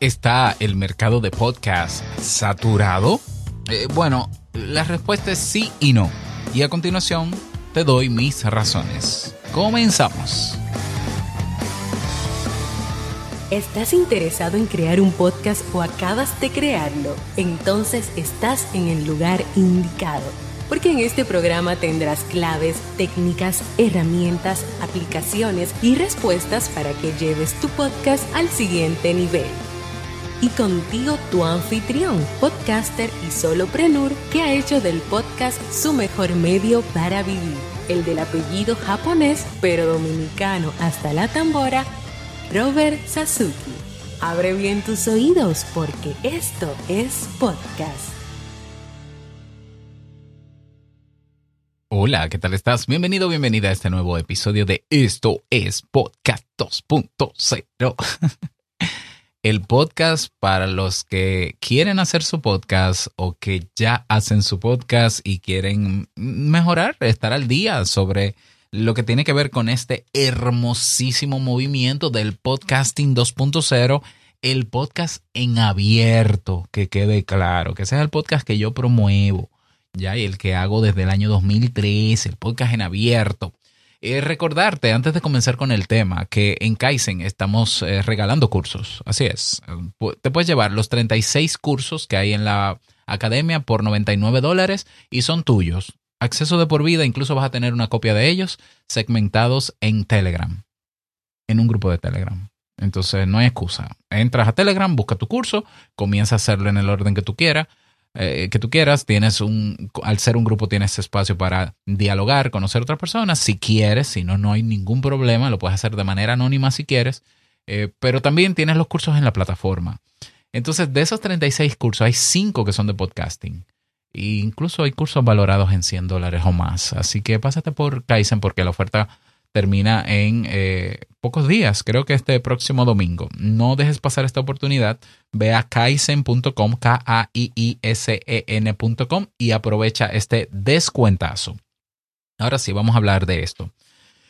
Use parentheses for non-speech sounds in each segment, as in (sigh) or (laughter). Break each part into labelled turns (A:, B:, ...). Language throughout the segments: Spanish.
A: ¿Está el mercado de podcast saturado? Eh, bueno, la respuesta es sí y no. Y a continuación te doy mis razones. Comenzamos.
B: ¿Estás interesado en crear un podcast o acabas de crearlo? Entonces estás en el lugar indicado porque en este programa tendrás claves, técnicas, herramientas, aplicaciones y respuestas para que lleves tu podcast al siguiente nivel y contigo tu anfitrión, podcaster y soloprenur que ha hecho del podcast su mejor medio para vivir, el del apellido japonés pero dominicano hasta la tambora, Robert Sasuki. Abre bien tus oídos porque esto es podcast.
A: Hola, ¿qué tal estás? Bienvenido, bienvenida a este nuevo episodio de Esto es Podcast 2.0. (laughs) el podcast para los que quieren hacer su podcast o que ya hacen su podcast y quieren mejorar, estar al día sobre lo que tiene que ver con este hermosísimo movimiento del podcasting 2.0, el podcast en abierto, que quede claro, que sea el podcast que yo promuevo, ya, y el que hago desde el año 2003, el podcast en abierto. Eh, recordarte, antes de comenzar con el tema, que en Kaizen estamos eh, regalando cursos. Así es. Te puedes llevar los 36 cursos que hay en la academia por 99 dólares y son tuyos. Acceso de por vida, incluso vas a tener una copia de ellos segmentados en Telegram, en un grupo de Telegram. Entonces no hay excusa. Entras a Telegram, busca tu curso, comienza a hacerlo en el orden que tú quieras eh, que tú quieras. Tienes un, al ser un grupo, tienes espacio para dialogar, conocer a otras personas. Si quieres, si no, no hay ningún problema. Lo puedes hacer de manera anónima si quieres. Eh, pero también tienes los cursos en la plataforma. Entonces, de esos 36 cursos, hay 5 que son de podcasting. E incluso hay cursos valorados en 100 dólares o más. Así que pásate por Kaizen porque la oferta termina en eh, pocos días, creo que este próximo domingo. No dejes pasar esta oportunidad. Ve a kaizen.com, K-A-I-I-S-E-N.com y aprovecha este descuentazo. Ahora sí, vamos a hablar de esto.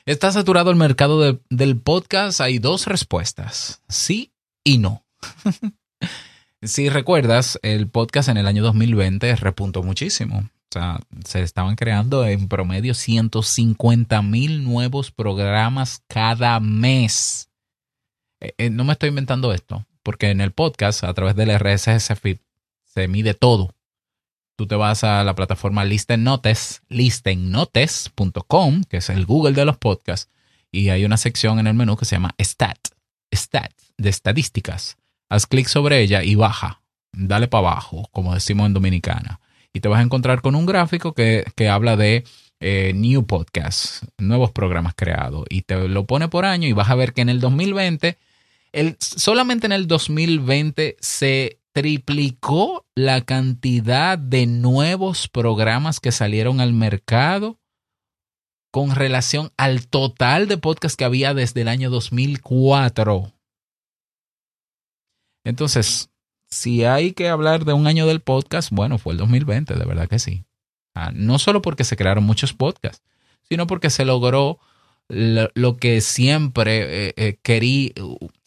A: ¿Está saturado el mercado del podcast? Hay dos respuestas, sí y no. (laughs) si recuerdas, el podcast en el año 2020 repuntó muchísimo. O sea, se estaban creando en promedio 150 mil nuevos programas cada mes. Eh, eh, no me estoy inventando esto, porque en el podcast, a través del RSS feed, se mide todo. Tú te vas a la plataforma Listennotes, listennotes.com, que es el Google de los podcasts, y hay una sección en el menú que se llama Stat, Stat, de estadísticas. Haz clic sobre ella y baja. Dale para abajo, como decimos en Dominicana y te vas a encontrar con un gráfico que, habla de eh, New Podcasts, nuevos programas creados, y te lo pone por año y vas a ver que en el 2020, el, solamente en el 2020 se triplicó la cantidad de nuevos programas que salieron al mercado con relación al total de podcasts que había desde el año 2004. Entonces, si hay que hablar de un año del podcast, bueno, fue el 2020, de verdad que sí. Ah, no solo porque se crearon muchos podcasts, sino porque se logró lo, que siempre eh, eh, querí,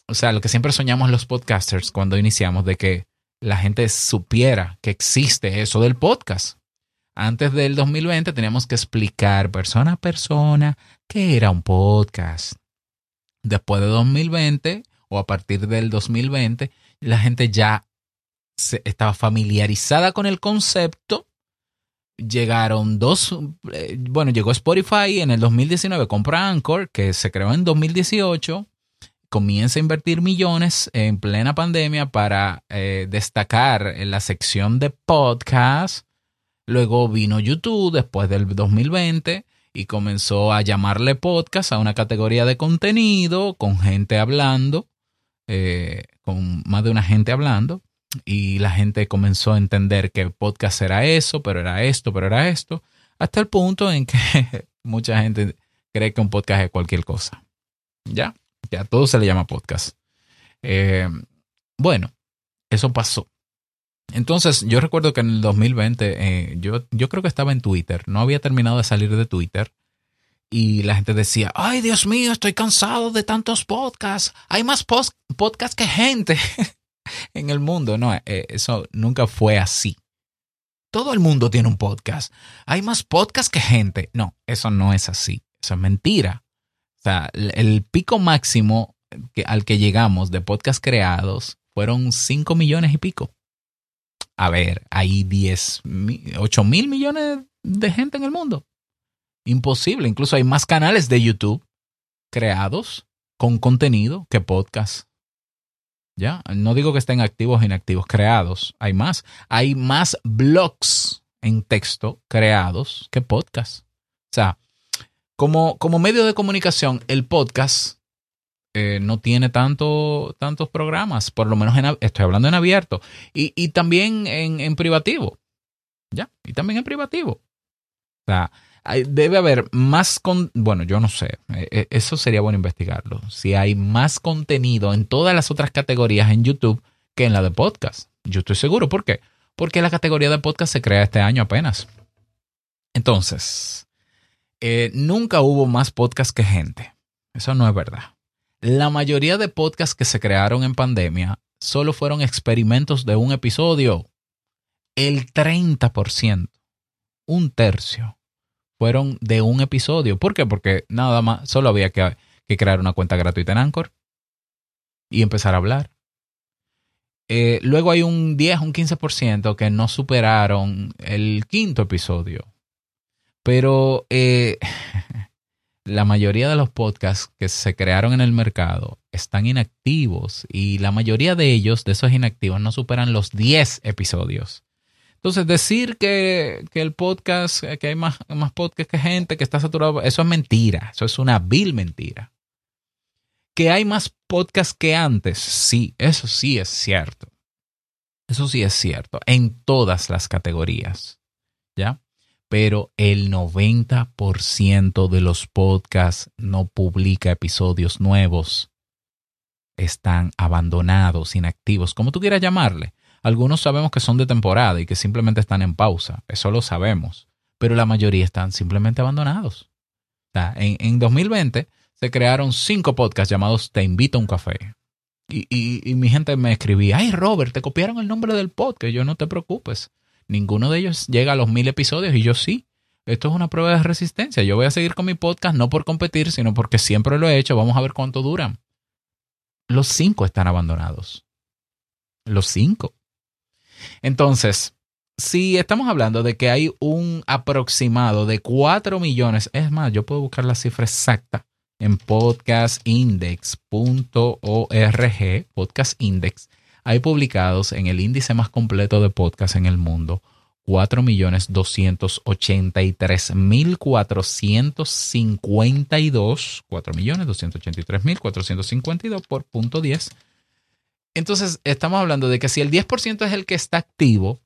A: o sea, lo que siempre soñamos los podcasters cuando iniciamos, de que la gente supiera que existe eso del podcast. Antes del 2020 teníamos que explicar persona a persona qué era un podcast. Después de 2020 o a partir del 2020, la gente ya estaba familiarizada con el concepto. Llegaron dos, eh, bueno, llegó Spotify en el 2019, compra Anchor, que se creó en 2018, comienza a invertir millones en plena pandemia para eh, destacar en la sección de podcast. Luego vino YouTube después del 2020 y comenzó a llamarle podcast a una categoría de contenido con gente hablando, eh, con más de una gente hablando y la gente comenzó a entender que el podcast era eso, pero era esto, pero era esto, hasta el punto en que (laughs) mucha gente cree que un podcast es cualquier cosa. ¿Ya? Ya todo se le llama podcast. Eh, bueno, eso pasó. Entonces, yo recuerdo que en el 2020, eh, yo, yo creo que estaba en Twitter, no había terminado de salir de Twitter, y la gente decía, ay Dios mío, estoy cansado de tantos podcasts, hay más podcasts que gente. (laughs) en el mundo. No, eh, eso nunca fue así. Todo el mundo tiene un podcast. Hay más podcasts que gente. No, eso no es así. Eso es mentira. O sea, el pico máximo al que llegamos de podcasts creados fueron 5 millones y pico. A ver, hay 10, 8 mil millones de gente en el mundo. Imposible. Incluso hay más canales de YouTube creados con contenido que podcasts. ¿Ya? No digo que estén activos o inactivos, creados. Hay más. Hay más blogs en texto creados que podcasts. O sea, como, como medio de comunicación, el podcast eh, no tiene tanto, tantos programas, por lo menos en, estoy hablando en abierto, y, y también en, en, privativo. ¿Ya? Y también en privativo. O sea, debe haber más con, bueno, yo no sé, eh, eh, eso sería bueno investigarlo. Si hay más contenido en todas las otras categorías en YouTube que en la de podcast. Yo estoy seguro. ¿Por qué? Porque la categoría de podcast se crea este año apenas. Entonces, nunca hubo más podcast que gente. Eso no es verdad. La mayoría de podcasts que se crearon en pandemia solo fueron experimentos de un episodio. El 30%, un tercio, fueron de un episodio. ¿Por qué? Porque nada más, solo había que, crear una cuenta gratuita en Anchor y empezar a hablar. Eh, luego hay un 10, un 15% que no superaron el quinto episodio. Pero eh, (laughs) la mayoría de los podcasts que se crearon en el mercado están inactivos y la mayoría de ellos, de esos inactivos, no superan los 10 episodios. Entonces, decir que, el podcast, que hay más, más podcasts que gente, que está saturado, eso es mentira, eso es una vil mentira. Que hay más podcasts que antes, sí, eso sí es cierto. Eso sí es cierto, en todas las categorías. ¿Ya? pero el 90% de los podcasts no publica episodios nuevos. Están abandonados, inactivos, como tú quieras llamarle. Algunos sabemos que son de temporada y que simplemente están en pausa, eso lo sabemos, pero la mayoría están simplemente abandonados. en, 2020 se crearon cinco podcasts llamados Te invito a un café. Y, y, mi gente me escribía, ay Robert, te copiaron el nombre del podcast. Yo no te preocupes. Ninguno de ellos llega a los mil episodios y yo sí. Esto es una prueba de resistencia. Yo voy a seguir con mi podcast no por competir, sino porque siempre lo he hecho. Vamos a ver cuánto duran. Los cinco están abandonados. Los cinco. Entonces, si estamos hablando de que hay un aproximado de 4 millones, es más, yo puedo buscar la cifra exacta en podcastindex.org, podcast index, hay publicados en el índice más completo de podcast en el mundo 4.283.452, 4.283.452 por punto 10. Entonces, estamos hablando de que si el 10% es el que está activo,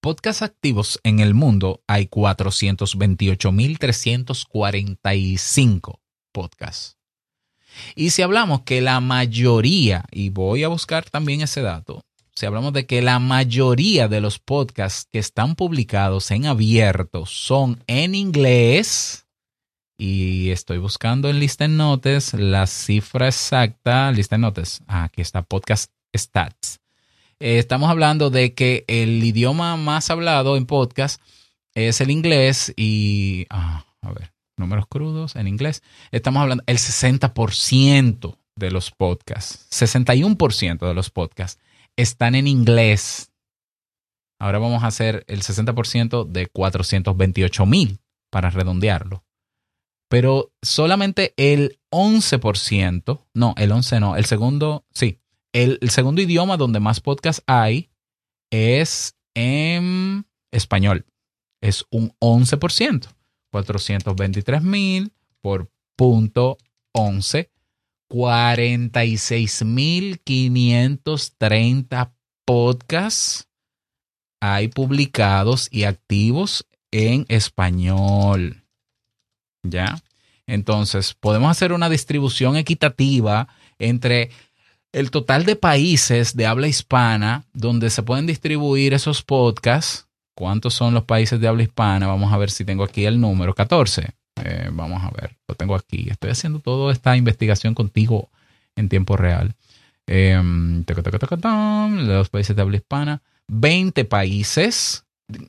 A: podcasts activos en el mundo hay 428.345 podcasts. Y si hablamos que la mayoría, y voy a buscar también ese dato, si hablamos de que la mayoría de los podcasts que están publicados en abierto son en inglés, y estoy buscando en Listen Notes la cifra exacta, Listen Notes, ah, aquí está Podcast Stats. Eh, estamos hablando de que el idioma más hablado en podcast es el inglés y, ah, a ver, números crudos en inglés, estamos hablando el 60% de los podcasts, 61% de los podcasts están en inglés. Ahora vamos a hacer el 60% de 428 mil para redondearlo. Pero solamente el 11%, no, el 11 no, el segundo, sí, el, el segundo idioma donde más podcasts hay es en español. Es un 11%. 423 mil por punto 11, 46.530 podcasts hay publicados y activos en español. ¿Ya? Entonces, podemos hacer una distribución equitativa entre el total de países de habla hispana donde se pueden distribuir esos podcasts ¿Cuántos son los países de habla hispana? Vamos a ver si tengo aquí el número. 14. Eh, vamos a ver, lo tengo aquí. Estoy haciendo toda esta investigación contigo en tiempo real. em, los países de habla hispana, 20 países.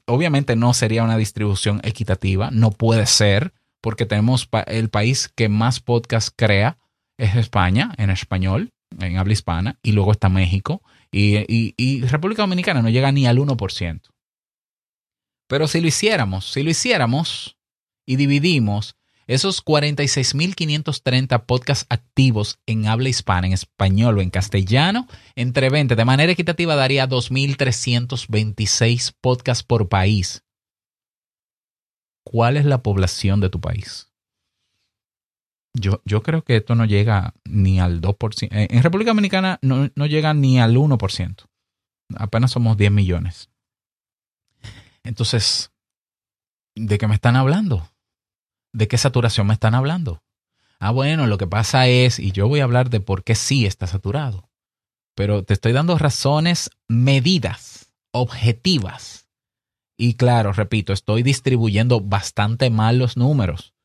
A: Obviamente no sería una distribución equitativa, no puede ser, porque tenemos el país que más podcast crea es España, en español, en habla hispana, y luego está México, y, República Dominicana no llega ni al 1%. Pero si lo hiciéramos, si lo hiciéramos y dividimos esos 46.530 podcasts activos en habla hispana, en español o en castellano, entre 20, de manera equitativa daría 2.326 podcasts por país. ¿Cuál es la población de tu país? Yo, yo creo que esto no llega ni al 2%. En República Dominicana no, no llega ni al 1%. Apenas somos 10 millones. Entonces, ¿de qué me están hablando? ¿De qué saturación me están hablando? Ah, bueno, lo que pasa es, y yo voy a hablar de por qué sí está saturado, pero te estoy dando razones medidas, objetivas. Y claro, repito, estoy distribuyendo bastante mal los números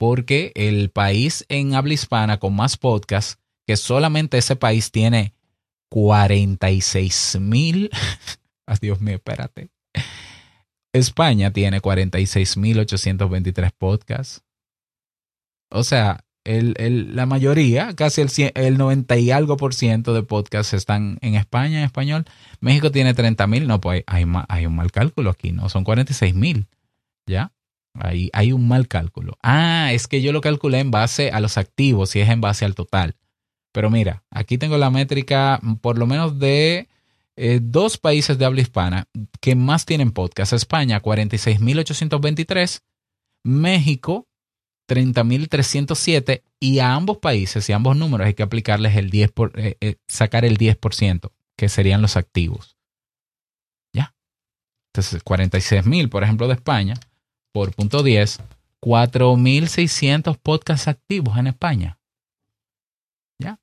A: porque el país en habla hispana con más podcasts, que solamente ese país tiene 46 mil. (laughs) Dios mío, espérate. España tiene 46.823 podcasts. O sea, el, la mayoría, casi el, el 90 y algo por ciento de podcasts están en España en español. México tiene 30.000. No, pues hay, hay, un mal cálculo aquí, ¿no? Son 46.000. ¿Ya? Ahí hay un mal cálculo. Ah, es que yo lo calculé en base a los activos y es en base al total. Pero mira, aquí tengo la métrica mm, por lo menos de eh, dos países de habla hispana que más tienen podcast. España, 46.823. México, 30.307. Y a ambos países y a ambos números hay que aplicarles el 10 por, eh, eh, sacar el 10%, que serían los activos. ¿Ya? Entonces, 46.000, por ejemplo, de España por punto 10, 4.600 podcasts activos en España. ¿Ya?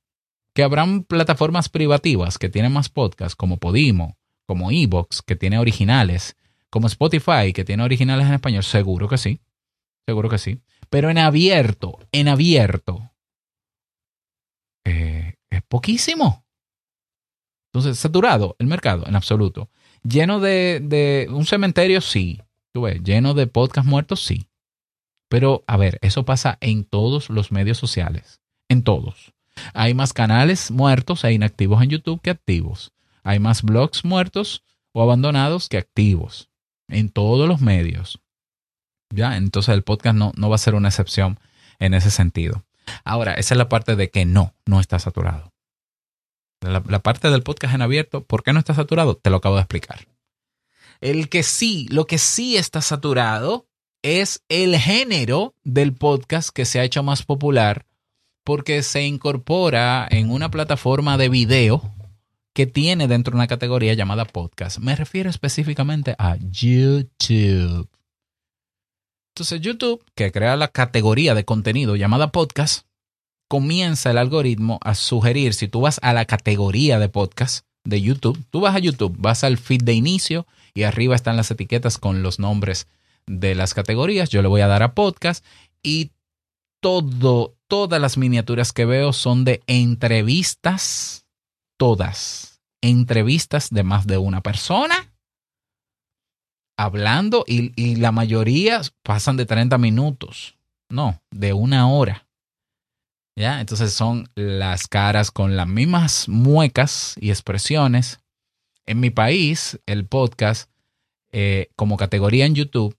A: Que habrán plataformas privativas que tienen más podcasts, como Podimo, como Evox, que tiene originales, como Spotify, que tiene originales en español. Seguro que sí. Seguro que sí. Pero en abierto, en abierto, eh, es poquísimo. Entonces, saturado el mercado, en absoluto. Lleno de, un cementerio, sí lleno de podcast muertos, sí. Pero, a ver, eso pasa en todos los medios sociales. En todos. Hay más canales muertos e inactivos en YouTube que activos. Hay más blogs muertos o abandonados que activos. En todos los medios. Ya, entonces el podcast no, no va a ser una excepción en ese sentido. Ahora, esa es la parte de que no, no está saturado. La, la, parte del podcast en abierto, ¿por qué no está saturado? Te lo acabo de explicar. El que sí, lo que sí está saturado es el género del podcast que se ha hecho más popular porque se incorpora en una plataforma de video que tiene dentro de una categoría llamada podcast. Me refiero específicamente a YouTube. Entonces YouTube, que crea la categoría de contenido llamada podcast, comienza el algoritmo a sugerir, si tú vas a la categoría de podcast de YouTube, tú vas a YouTube, vas al feed de inicio y arriba están las etiquetas con los nombres de las categorías. Yo le voy a dar a podcast y todo, todas las miniaturas que veo son de entrevistas, todas, entrevistas de más de una persona hablando y, y la mayoría pasan de 30 minutos, no, de una hora. ¿Ya? Entonces son las caras con las mismas muecas y expresiones en mi país, el podcast, eh, como categoría en YouTube,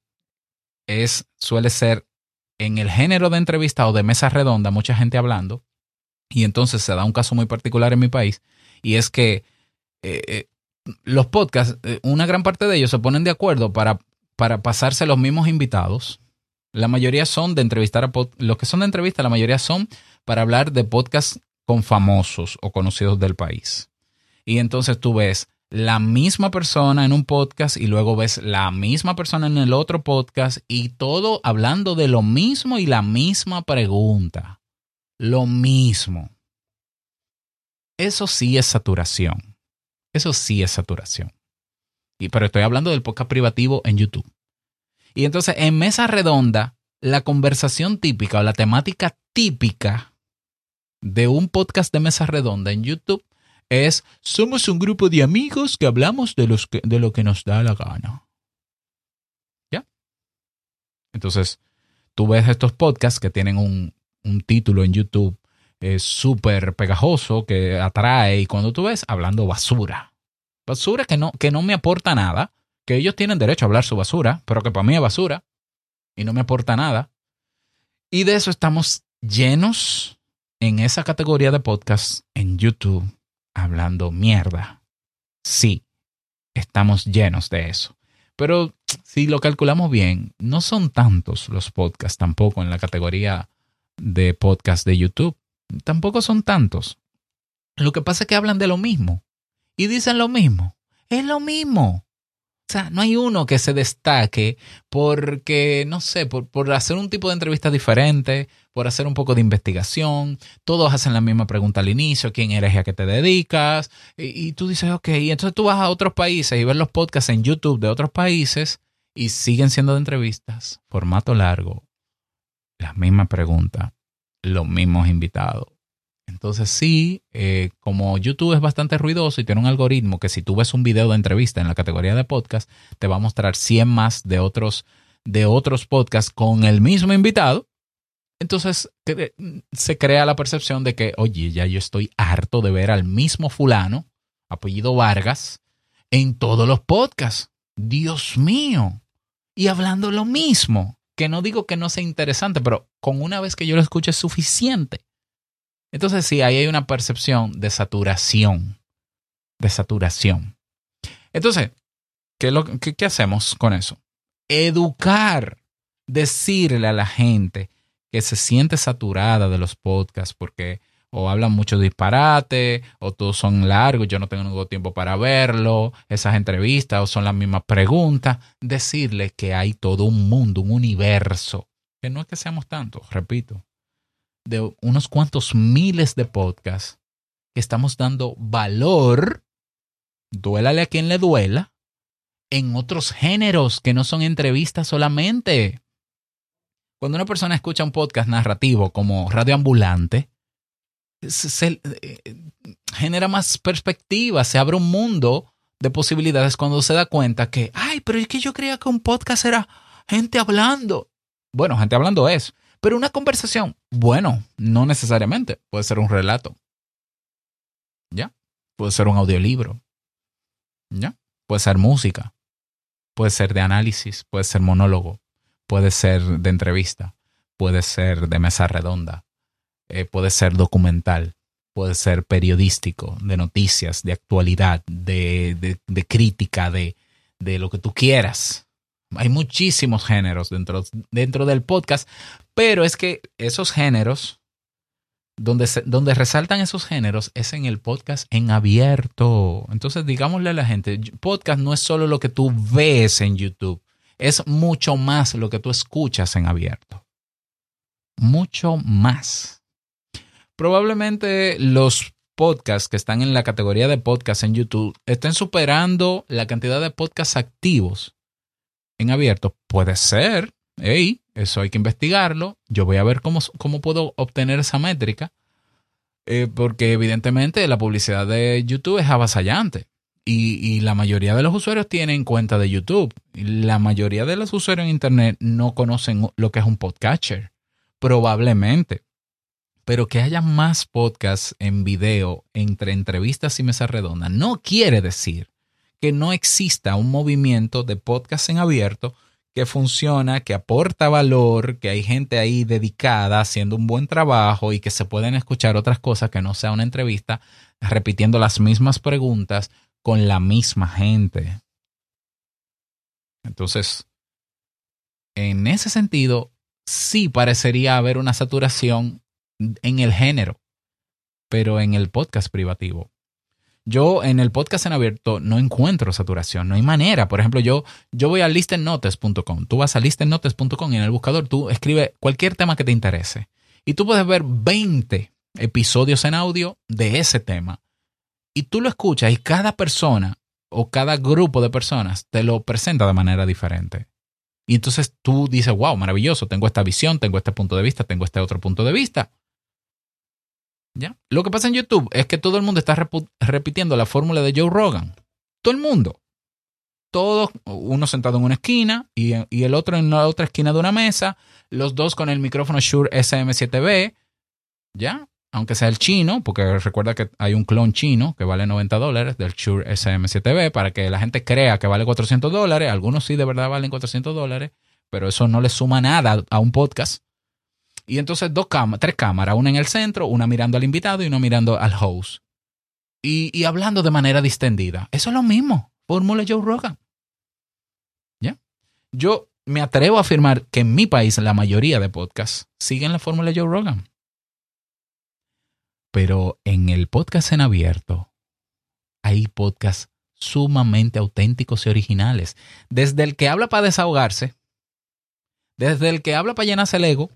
A: es, suele ser en el género de entrevista o de mesa redonda, mucha gente hablando. Y entonces se da un caso muy particular en mi país, y es que eh, eh, los podcasts, una gran parte de ellos se ponen de acuerdo para, para pasarse los mismos invitados. La mayoría son de entrevistar a los que son de entrevista, la mayoría son para hablar de podcasts con famosos o conocidos del país. Y entonces tú ves la misma persona en un podcast y luego ves la misma persona en el otro podcast y todo hablando de lo mismo y la misma pregunta. Lo mismo. Eso sí es saturación. Eso sí es saturación. Y, pero estoy hablando del podcast privativo en YouTube. Y entonces en mesa redonda, la conversación típica o la temática típica de un podcast de mesa redonda en YouTube es somos un grupo de amigos que hablamos de, los de lo que nos da la gana. ¿Ya? Entonces, tú ves estos podcasts que tienen un, un título en YouTube eh, súper pegajoso que atrae y cuando tú ves hablando basura. Basura que no, que no me aporta nada, que ellos tienen derecho a hablar su basura, pero que para mí es basura y no me aporta nada. Y de eso estamos llenos en esa categoría de podcast en YouTube hablando mierda. Sí, estamos llenos de eso. Pero si lo calculamos bien, no son tantos los podcasts tampoco en la categoría de podcast de YouTube. Tampoco son tantos. Lo que pasa es que hablan de lo mismo y dicen lo mismo. Es lo mismo. O sea, no hay uno que se destaque porque, no sé, por, hacer un tipo de entrevista diferente, por hacer un poco de investigación. Todos hacen la misma pregunta al inicio, quién eres y a qué te dedicas. Y, y tú dices, ok, y entonces tú vas a otros países y ves los podcasts en YouTube de otros países y siguen siendo de entrevistas, formato largo, la misma pregunta, los mismos invitados. Entonces sí, eh, como YouTube es bastante ruidoso y tiene un algoritmo que si tú ves un video de entrevista en la categoría de podcast, te va a mostrar 100 más de otros, de otros podcasts con el mismo invitado. Entonces se crea la percepción de que, oye, ya yo estoy harto de ver al mismo fulano, apellido Vargas, en todos los podcasts. Dios mío. Y hablando lo mismo, que no digo que no sea interesante, pero con una vez que yo lo escuche es suficiente. Entonces sí, ahí hay una percepción de saturación, de saturación. Entonces, ¿qué, lo, qué, hacemos con eso? Educar, decirle a la gente que se siente saturada de los podcasts porque o hablan mucho disparate, o todos son largos, yo no tengo tiempo para verlo, esas entrevistas o son las mismas preguntas, decirle que hay todo un mundo, un universo, que no es que seamos tantos, repito, de unos cuantos miles de podcasts que estamos dando valor, duélale a quien le duela, en otros géneros que no son entrevistas solamente. Cuando una persona escucha un podcast narrativo como Radio Ambulante, se, eh, genera más perspectiva, se abre un mundo de posibilidades cuando se da cuenta que, ay, pero es que yo creía que un podcast era gente hablando. Bueno, gente hablando es, pero una conversación, bueno, no necesariamente. Puede ser un relato. ¿Ya? Puede ser un audiolibro. ¿Ya? Puede ser música. Puede ser de análisis. Puede ser monólogo. Puede ser de entrevista. Puede ser de mesa redonda. Eh, puede ser documental. Puede ser periodístico, de noticias, de actualidad, de, de, crítica, de, de lo que tú quieras. Hay muchísimos géneros dentro, dentro del podcast, pero es que esos géneros, donde, donde resaltan esos géneros, es en el podcast en abierto. Entonces, digámosle a la gente, podcast no es solo lo que tú ves en YouTube, es mucho más lo que tú escuchas en abierto. Mucho más. Probablemente los podcasts que están en la categoría de podcast en YouTube estén superando la cantidad de podcasts activos en abierto. Puede ser, hey, eso hay que investigarlo. Yo voy a ver cómo, cómo puedo obtener esa métrica. Eh, porque evidentemente la publicidad de YouTube es avasallante. Y, y, la mayoría de los usuarios tienen cuenta de YouTube. La mayoría de los usuarios en Internet no conocen lo que es un podcatcher. Probablemente. Pero que haya más podcasts en video entre entrevistas y mesa redonda no quiere decir que no exista un movimiento de podcast en abierto que funciona, que aporta valor, que hay gente ahí dedicada haciendo un buen trabajo y que se pueden escuchar otras cosas que no sea una entrevista repitiendo las mismas preguntas con la misma gente. Entonces, en ese sentido, sí parecería haber una saturación en el género, pero en el podcast privativo yo en el podcast en abierto no encuentro saturación, no hay manera. Por ejemplo, yo, yo voy a listennotes.com. Tú vas a listennotes.com y en el buscador tú escribes cualquier tema que te interese. Y tú puedes ver 20 episodios en audio de ese tema. Y tú lo escuchas y cada persona o cada grupo de personas te lo presenta de manera diferente. Y entonces tú dices, wow, maravilloso, tengo esta visión, tengo este punto de vista, tengo este otro punto de vista. Lo que pasa en YouTube es que todo el mundo está repitiendo la fórmula de Joe Rogan. Todo el mundo. Todos, uno sentado en una esquina y, y, el otro en la otra esquina de una mesa, los dos con el micrófono Shure SM7B, ¿ya? Aunque sea el chino, porque recuerda que hay un clon chino que vale 90 dólares del Shure SM7B para que la gente crea que vale 400 dólares. Algunos sí de verdad valen 400 dólares, pero eso no le suma nada a un podcast. Y entonces dos tres cámaras, una en el centro, una mirando al invitado y una mirando al host. Y, y hablando de manera distendida. Eso es lo mismo. Fórmula Joe Rogan. ¿Ya? Yo me atrevo a afirmar que en mi país la mayoría de podcasts siguen la fórmula Joe Rogan. Pero en el podcast en abierto hay podcasts sumamente auténticos y originales. Desde el que habla para desahogarse, desde el que habla para llenarse el ego,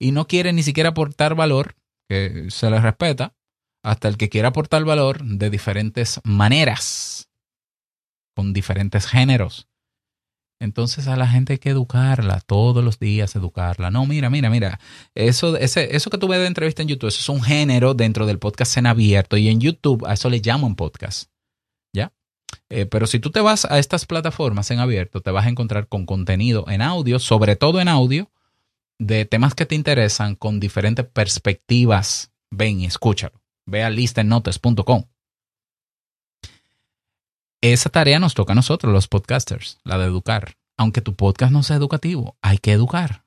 A: y no quiere ni siquiera aportar valor, que se le respeta, hasta el que quiera aportar valor de diferentes maneras, con diferentes géneros. Entonces a la gente hay que educarla, todos los días educarla. No, mira, mira, mira, eso, ese, eso que tú ves de entrevista en YouTube, eso es un género dentro del podcast en abierto y en YouTube a eso le llaman podcast. ¿Ya? Eh, pero si tú te vas a estas plataformas en abierto, te vas a encontrar con contenido en audio, sobre todo en audio, de temas que te interesan con diferentes perspectivas, ven y escúchalo. Ve a listenotes.com. Esa tarea nos toca a nosotros, los podcasters, la de educar. Aunque tu podcast no sea educativo, hay que educar.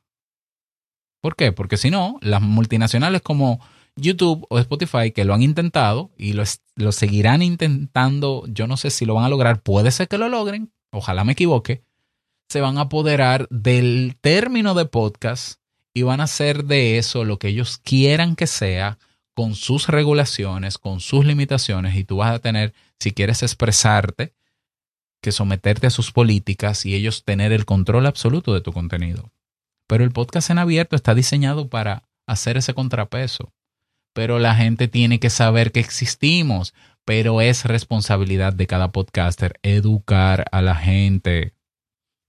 A: ¿Por qué? Porque si no, las multinacionales como YouTube o Spotify que lo han intentado y lo, seguirán intentando, yo no sé si lo van a lograr, puede ser que lo logren, ojalá me equivoque, se van a apoderar del término de podcast y van a hacer de eso lo que ellos quieran que sea, con sus regulaciones, con sus limitaciones, y tú vas a tener, si quieres expresarte, que someterte a sus políticas y ellos tener el control absoluto de tu contenido. Pero el podcast en abierto está diseñado para hacer ese contrapeso. Pero la gente tiene que saber que existimos, pero es responsabilidad de cada podcaster educar a la gente.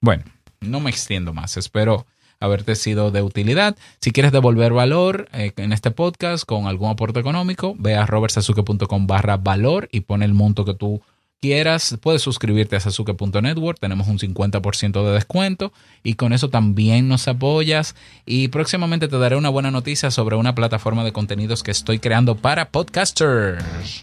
A: Bueno, no me extiendo más. Espero haberte sido de utilidad. Si quieres devolver valor eh, en este podcast con algún aporte económico, ve a robertsazuke.com barra valor y pon el monto que tú quieras. Puedes suscribirte a sasuke.network, tenemos un 50% de descuento y con eso también nos apoyas. Y próximamente te daré una buena noticia sobre una plataforma de contenidos que estoy creando para podcasters.